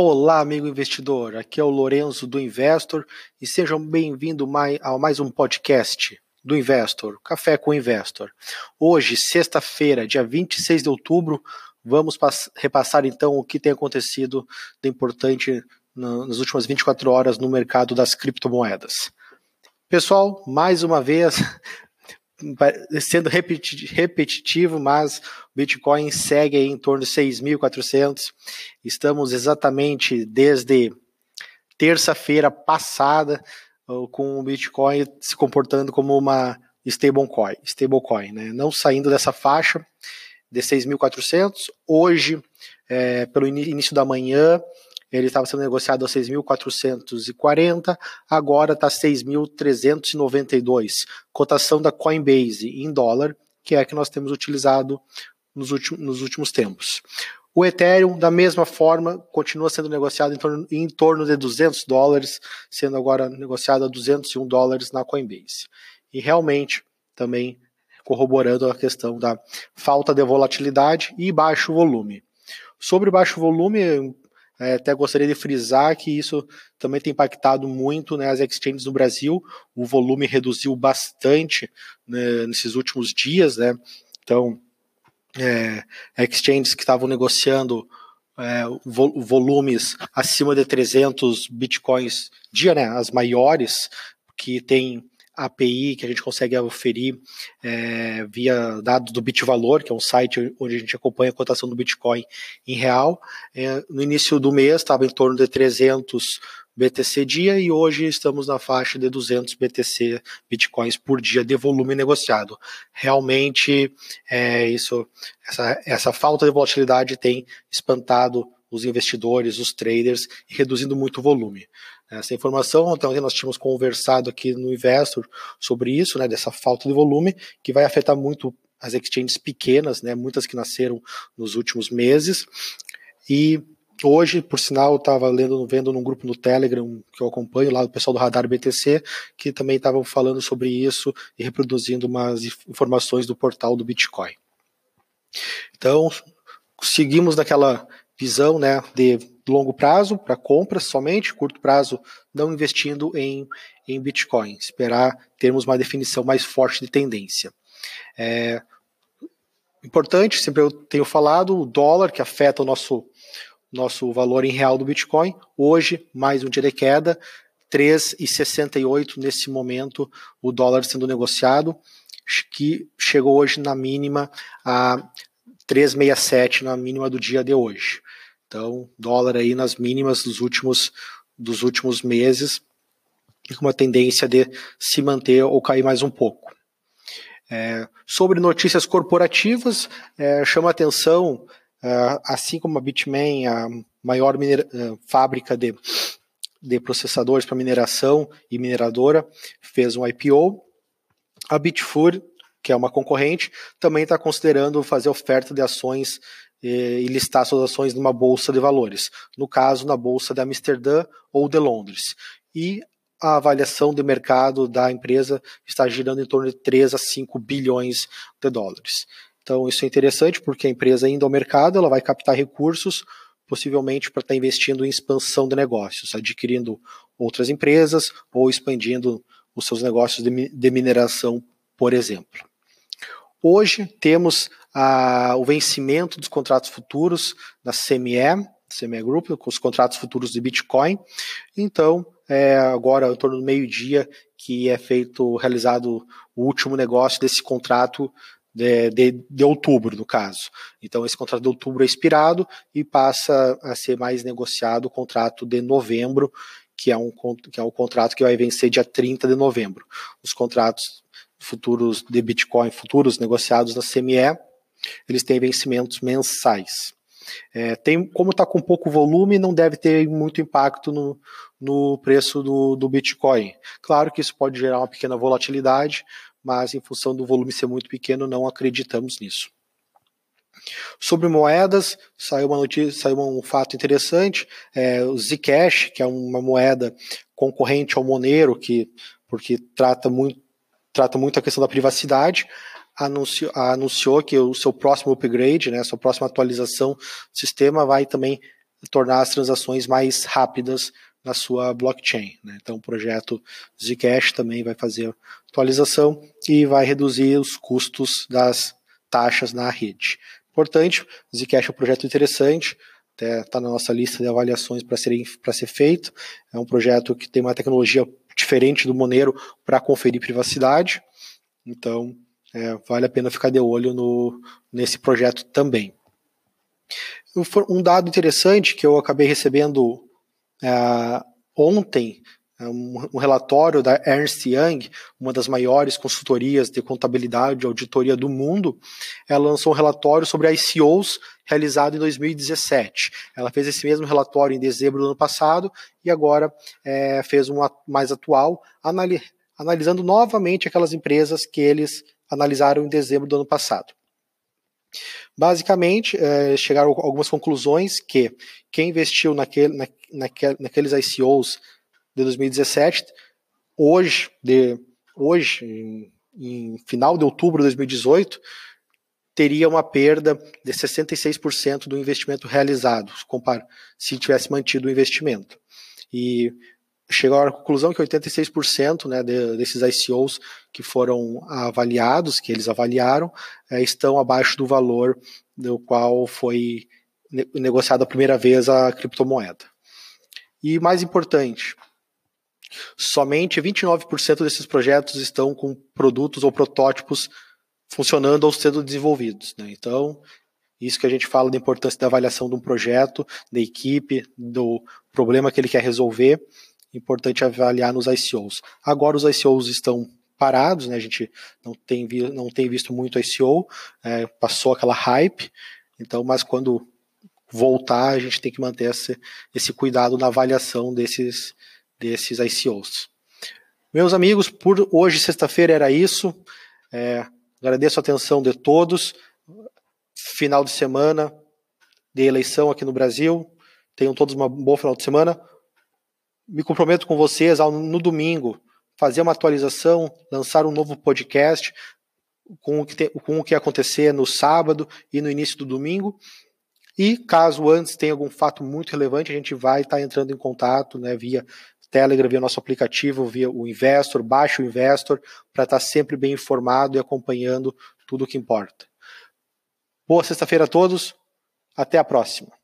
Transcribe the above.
Olá, amigo investidor. Aqui é o Lorenzo do Investor e sejam bem-vindos a mais um podcast do Investor, Café com o Investor. Hoje, sexta-feira, dia 26 de outubro, vamos repassar então o que tem acontecido de importante nas últimas 24 horas no mercado das criptomoedas. Pessoal, mais uma vez, sendo repetitivo, mas o Bitcoin segue em torno de 6.400. Estamos exatamente desde terça-feira passada com o Bitcoin se comportando como uma stablecoin, stablecoin né? não saindo dessa faixa de 6.400. Hoje, é, pelo início da manhã, ele estava sendo negociado a 6.440, agora está 6.392. Cotação da Coinbase em dólar, que é a que nós temos utilizado nos últimos, nos últimos tempos. O Ethereum, da mesma forma, continua sendo negociado em torno, em torno de 200 dólares, sendo agora negociado a 201 dólares na Coinbase. E realmente, também corroborando a questão da falta de volatilidade e baixo volume. Sobre baixo volume, é, até gostaria de frisar que isso também tem impactado muito né, as exchanges no Brasil. O volume reduziu bastante né, nesses últimos dias. Né? Então, é, exchanges que estavam negociando é, volumes acima de 300 bitcoins dia, né, as maiores, que tem API que a gente consegue oferir é, via dados do Bitvalor, que é um site onde a gente acompanha a cotação do Bitcoin em real. É, no início do mês estava em torno de 300 BTC dia e hoje estamos na faixa de 200 BTC Bitcoins por dia de volume negociado. Realmente, é, isso, essa, essa falta de volatilidade tem espantado os investidores, os traders, reduzindo muito o volume. Essa informação, então, nós tínhamos conversado aqui no Investor sobre isso, né, dessa falta de volume, que vai afetar muito as exchanges pequenas, né, muitas que nasceram nos últimos meses. E hoje, por sinal, estava lendo, vendo num grupo no Telegram que eu acompanho lá do pessoal do Radar BTC, que também estavam falando sobre isso e reproduzindo umas informações do portal do Bitcoin. Então, seguimos naquela visão né, de longo prazo para compras somente, curto prazo não investindo em, em Bitcoin, esperar termos uma definição mais forte de tendência. É, importante, sempre eu tenho falado, o dólar que afeta o nosso, nosso valor em real do Bitcoin, hoje mais um dia de queda, 3,68 nesse momento o dólar sendo negociado, que chegou hoje na mínima a 3,67 na mínima do dia de hoje. Então, dólar aí nas mínimas dos últimos, dos últimos meses, com uma tendência de se manter ou cair mais um pouco. É, sobre notícias corporativas, é, chama atenção, é, assim como a Bitmain, a maior é, fábrica de, de processadores para mineração e mineradora, fez um IPO. A Bitfur, que é uma concorrente, também está considerando fazer oferta de ações e listar suas ações numa bolsa de valores, no caso na bolsa de Amsterdã ou de Londres. E a avaliação de mercado da empresa está girando em torno de 3 a 5 bilhões de dólares. Então isso é interessante porque a empresa indo ao mercado, ela vai captar recursos possivelmente para estar investindo em expansão de negócios, adquirindo outras empresas ou expandindo os seus negócios de mineração, por exemplo. Hoje temos o vencimento dos contratos futuros da CME, CME Group, com os contratos futuros de Bitcoin. Então, é, agora, em torno do meio-dia, que é feito, realizado o último negócio desse contrato de, de, de, outubro, no caso. Então, esse contrato de outubro é expirado e passa a ser mais negociado o contrato de novembro, que é, um, que é o contrato que vai vencer dia 30 de novembro. Os contratos futuros de Bitcoin, futuros negociados na CME, eles têm vencimentos mensais. É, tem, como está com pouco volume, não deve ter muito impacto no, no preço do, do Bitcoin. Claro que isso pode gerar uma pequena volatilidade, mas em função do volume ser muito pequeno, não acreditamos nisso. Sobre moedas, saiu uma notícia, saiu um fato interessante. É, o Zcash, que é uma moeda concorrente ao Monero, que porque trata muito trata muito a questão da privacidade, anunciou, anunciou que o seu próximo upgrade, né, sua próxima atualização do sistema vai também tornar as transações mais rápidas na sua blockchain. Né? Então, o projeto Zcash também vai fazer atualização e vai reduzir os custos das taxas na rede. Importante, Zcash é um projeto interessante, até está na nossa lista de avaliações para ser feito. É um projeto que tem uma tecnologia diferente do Monero para conferir privacidade. Então, é, vale a pena ficar de olho no, nesse projeto também. Um dado interessante que eu acabei recebendo é, ontem, é um, um, relatório da Ernst Young, uma das maiores consultorias de contabilidade e auditoria do mundo, ela lançou um relatório sobre ICOs realizado em 2017. Ela fez esse mesmo relatório em dezembro do ano passado e agora é, fez um mais atual, anali analisando novamente aquelas empresas que eles analisaram em dezembro do ano passado. Basicamente, é, chegaram algumas conclusões que quem investiu naquele, na, naquel, naqueles ICOs de 2017, hoje, de, hoje em, em final de outubro de 2018, teria uma perda de 66% do investimento realizado, se tivesse mantido o investimento. E chegou à conclusão que 86% né, de, desses ICOs que foram avaliados, que eles avaliaram, é, estão abaixo do valor do qual foi negociada a primeira vez a criptomoeda. E mais importante, somente 29% desses projetos estão com produtos ou protótipos funcionando ou sendo desenvolvidos. Né? Então, isso que a gente fala da importância da avaliação de um projeto, da equipe, do problema que ele quer resolver, importante avaliar nos ICOs. Agora os ICOs estão parados, né? a gente não tem, não tem visto muito ICO, é, passou aquela hype, então, mas quando voltar, a gente tem que manter esse, esse cuidado na avaliação desses, desses ICOs. Meus amigos, por hoje, sexta-feira, era isso. É, Agradeço a atenção de todos. Final de semana de eleição aqui no Brasil. Tenham todos uma boa final de semana. Me comprometo com vocês ao, no domingo fazer uma atualização, lançar um novo podcast com o, que te, com o que acontecer no sábado e no início do domingo. E caso antes tenha algum fato muito relevante, a gente vai estar entrando em contato né, via Telegram, via nosso aplicativo, via o Investor, baixe o Investor, para estar sempre bem informado e acompanhando tudo o que importa. Boa sexta-feira a todos, até a próxima.